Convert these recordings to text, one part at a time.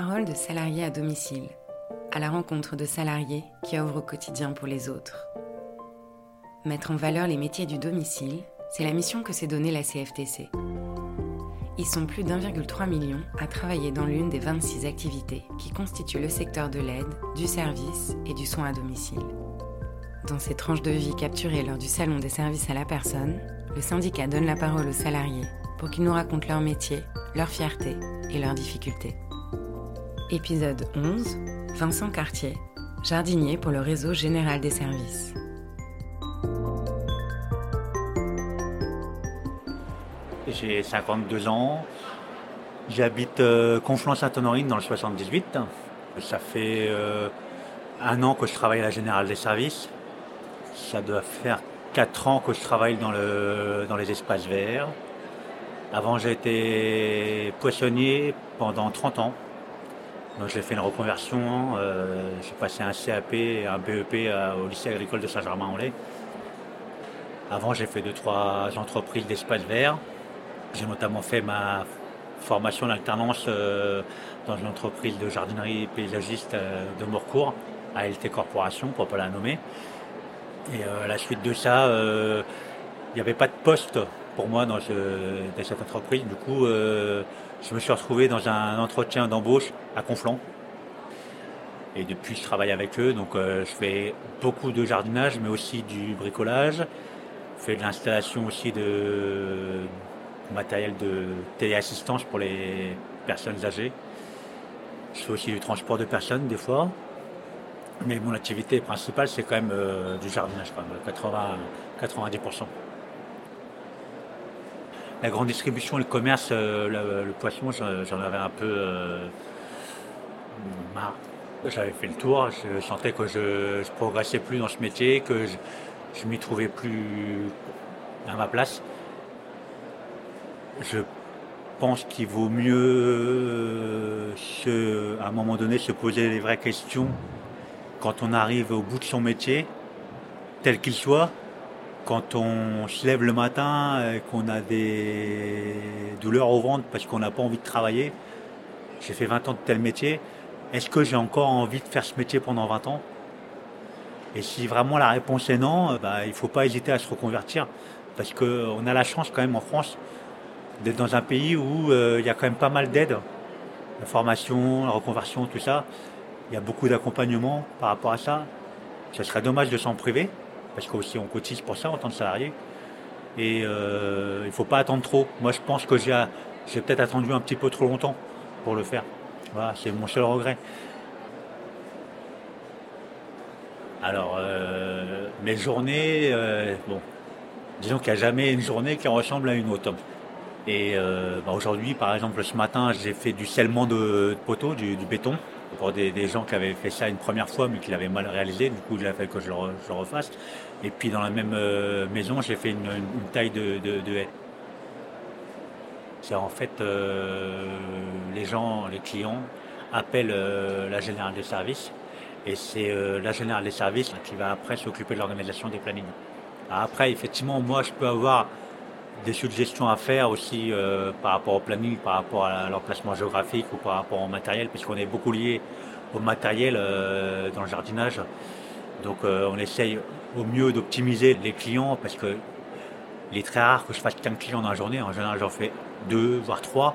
parole de salariés à domicile, à la rencontre de salariés qui œuvrent au quotidien pour les autres. Mettre en valeur les métiers du domicile, c'est la mission que s'est donnée la CFTC. Ils sont plus d'1,3 million à travailler dans l'une des 26 activités qui constituent le secteur de l'aide, du service et du soin à domicile. Dans ces tranches de vie capturées lors du Salon des services à la personne, le syndicat donne la parole aux salariés pour qu'ils nous racontent leur métier, leur fierté et leurs difficultés. Épisode 11 Vincent Cartier, jardinier pour le réseau général des services. J'ai 52 ans. J'habite euh, Conflans-Sainte-Honorine dans le 78. Ça fait euh, un an que je travaille à la Générale des Services. Ça doit faire 4 ans que je travaille dans, le, dans les espaces verts. Avant, j'ai été poissonnier pendant 30 ans. Donc, j'ai fait une reconversion. Euh, j'ai passé un CAP et un BEP au lycée agricole de Saint-Germain-en-Laye. Avant, j'ai fait deux, trois entreprises d'espaces verts. J'ai notamment fait ma formation d'alternance euh, dans une entreprise de jardinerie paysagiste euh, de Morcourt, ALT Corporation, pour ne pas la nommer. Et euh, à la suite de ça, il n'y avait pas de poste pour moi dans, cette entreprise. Du coup, je me suis retrouvé dans un entretien d'embauche à Conflans. Et depuis, je travaille avec eux. Donc, je fais beaucoup de jardinage, mais aussi du bricolage. Je fais de l'installation aussi de matériel de téléassistance pour les personnes âgées. Je fais aussi du transport de personnes des fois. Mais mon activité principale, c'est quand même euh, du jardinage, quand même, 80, 90%. La grande distribution, le commerce, euh, le, poisson, j'en avais un peu euh, marre. J'avais fait le tour, je sentais que je progressais plus dans ce métier, que je m'y trouvais plus à ma place je pense qu'il vaut mieux, à un moment donné, se poser les vraies questions quand on arrive au bout de son métier, tel qu'il soit, quand on se lève le matin et qu'on a des douleurs au ventre parce qu'on n'a pas envie de travailler. J'ai fait 20 ans de tel métier. Est-ce que j'ai encore envie de faire ce métier pendant 20 ans? Et si vraiment la réponse est non, bah, il ne faut pas hésiter à se reconvertir. Parce qu'on a la chance quand même en France d'être dans un pays où euh, il y a quand même pas mal d'aides, la formation, la reconversion, tout ça. Il y a beaucoup d'accompagnement par rapport à ça. Ce serait dommage de s'en priver, parce qu'aussi on cotise pour ça en tant que salarié. Et euh, il ne faut pas attendre trop. Moi je pense que j'ai, peut-être attendu un petit peu trop longtemps pour le faire. Voilà, c'est mon seul regret. Alors, euh, mes journées, bon, disons qu'il n'y a jamais une journée qui ressemble à une autre. Et euh, bah, aujourd'hui, par exemple, ce matin, j'ai fait du scellement de, poteaux, du, béton, pour des, gens qui avaient fait ça une première fois, mais qui l'avaient mal réalisé. Du coup, il a fallu que je le, refasse. Et puis, dans la même euh, maison, j'ai fait une, taille de, haie. C'est en fait, euh, les gens, les clients, appellent la générale des services. Et c'est la générale des services qui va après s'occuper de l'organisation des plannings. Après, effectivement, moi, je peux avoir des suggestions à faire aussi euh, par rapport au planning, par rapport à l'emplacement géographique ou par rapport au matériel, puisqu'on est beaucoup lié au matériel euh, dans le jardinage. Donc euh, on essaye au mieux d'optimiser les clients parce que il est très rare que je fasse qu'un client dans la journée. En général, j'en fais deux, voire trois.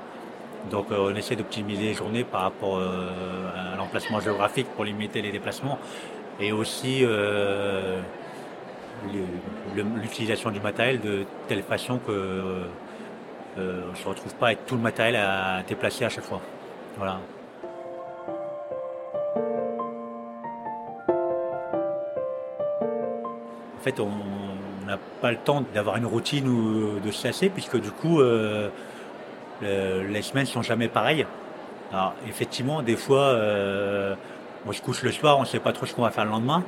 Donc on essaie d'optimiser les journées par rapport à l'emplacement géographique pour limiter les déplacements et aussi l'utilisation du matériel de telle façon que euh, on ne se retrouve pas avec tout le matériel à déplacer à chaque fois. Voilà. En fait, on n'a pas le temps d'avoir une routine ou de se lasser, puisque du coup, euh, les semaines sont jamais pareilles. Alors, effectivement, des fois, euh, on se couche le soir, on ne sait pas trop ce qu'on va faire le lendemain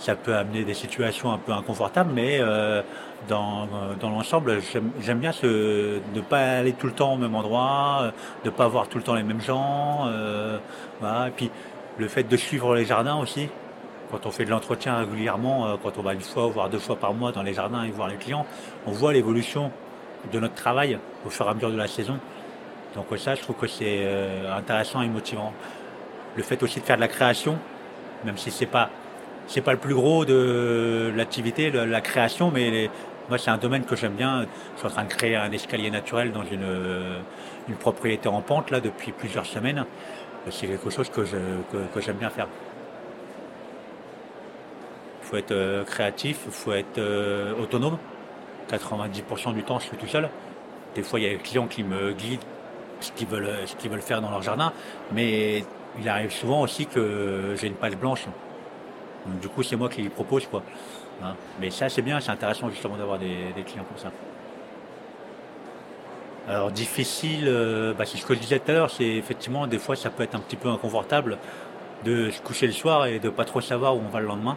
ça peut amener des situations un peu inconfortables, mais euh, dans, l'ensemble, j'aime bien ce, ne pas aller tout le temps au même endroit, euh, de ne pas voir tout le temps les mêmes gens. Euh, Et puis le fait de suivre les jardins aussi, quand on fait de l'entretien régulièrement, quand on va une fois, voire deux fois par mois dans les jardins et voir les clients, on voit l'évolution de notre travail au fur et à mesure de la saison. Donc ça, je trouve que c'est intéressant et motivant. Le fait aussi de faire de la création, même si c'est pas c'est pas le plus gros de l'activité, la création, mais moi c'est un domaine que j'aime bien. Je suis en train de créer un escalier naturel dans une, une propriété en pente là depuis plusieurs semaines. C'est quelque chose que, que, j'aime bien faire. Il faut être euh, créatif, il faut être euh, autonome. 90% du temps, je suis tout seul. Des fois, il y a des clients qui me guident ce qu'ils veulent, ce qu'ils veulent faire dans leur jardin, mais il arrive souvent aussi que j'ai une page blanche du coup, c'est moi qui propose. Quoi. Hein. Mais ça, c'est bien, c'est intéressant justement d'avoir des, clients comme ça. Alors difficile, euh, bah, c'est ce que je disais tout à l'heure, c'est effectivement des fois ça peut être un petit peu inconfortable de se coucher le soir et de pas trop savoir où on va le lendemain.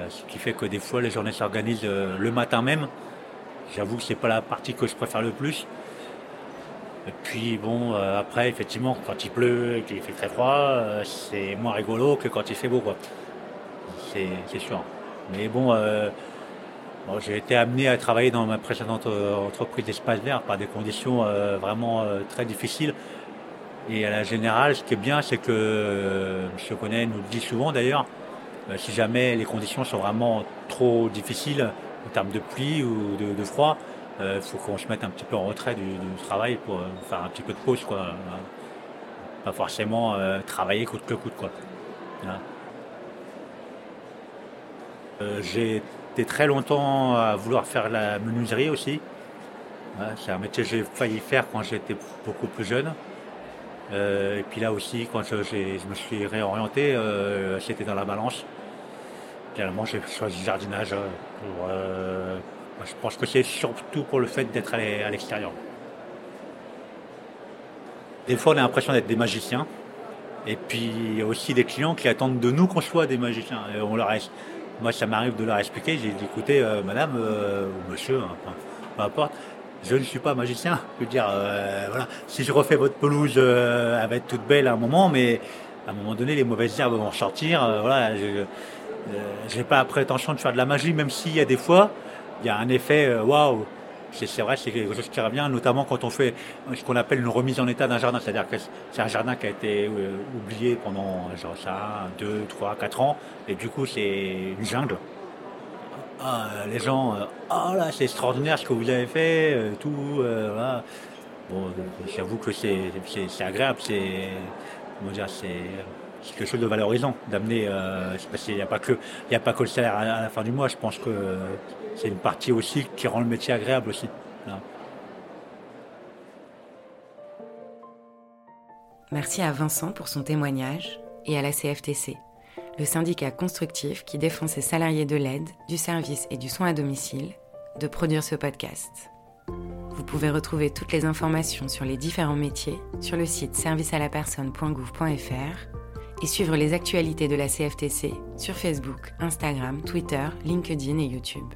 Euh, ce qui fait que des fois les journées s'organisent euh, le matin même. J'avoue que c'est pas la partie que je préfère le plus. Et puis bon, après effectivement quand il pleut et qu'il fait très froid, c'est moins rigolo que quand il fait beau quoi c'est sûr. Mais euh, bon, j'ai été amené à travailler dans ma précédente euh, entreprise d'espace vert par des conditions euh, vraiment très difficiles. Et à la générale, ce qui est bien, c'est que M. Connet nous le dit souvent d'ailleurs, si jamais les conditions sont vraiment trop difficiles en termes de pluie ou de, froid, il faut qu'on se mette un petit peu en retrait du, travail pour faire un petit peu de pause. Quoi. Pas forcément travailler coûte que coûte. Quoi. Euh, j'ai été très longtemps à vouloir faire la menuiserie aussi. c'est un métier que j'ai failli faire quand j'étais beaucoup plus jeune. Euh, et puis là aussi, quand je, me suis réorienté, euh, c'était dans la balance. Finalement, j'ai choisi le jardinage. je pense que c'est surtout pour le fait d'être à l'extérieur. Des fois, on a l'impression d'être des magiciens. Et puis, il y a aussi des clients qui attendent de nous qu'on soit des magiciens. Et on leur reste. Moi, ça m'arrive de leur expliquer. J'ai dit, écoutez, euh, madame euh, ou monsieur, hein, peu importe, je ne suis pas magicien. Je veux dire, euh, voilà, si je refais votre pelouse, elle va être toute belle à un moment, mais à un moment donné, les mauvaises herbes vont ressortir. voilà, je n'ai pas la prétention de faire de la magie, même s'il y a des fois, il y a un effet waouh c'est vrai, c'est quelque chose qui revient, notamment quand on fait ce qu'on appelle une remise en état d'un jardin. C'est-à-dire que c'est un jardin qui a été euh, oublié pendant genre ça, 2, 3, 4 ans, et du coup c'est une jungle. Ah, les gens, euh, ah là, c'est extraordinaire ce que vous avez fait, euh, tout. Bon, j'avoue que c'est agréable, c'est c'est quelque chose de valorisant d'amener. il n'y a pas que il a pas que le salaire à, la fin du mois. Je pense que c'est une partie aussi qui rend le métier agréable aussi. Merci à Vincent pour son témoignage et à la CFTC, le syndicat constructif qui défend ses salariés de l'aide, du service et du soin à domicile, de produire ce podcast. Vous pouvez retrouver toutes les informations sur les différents métiers sur le site servicealapersonne.gouv.fr et suivre les actualités de la CFTC sur Facebook, Instagram, Twitter, LinkedIn et YouTube.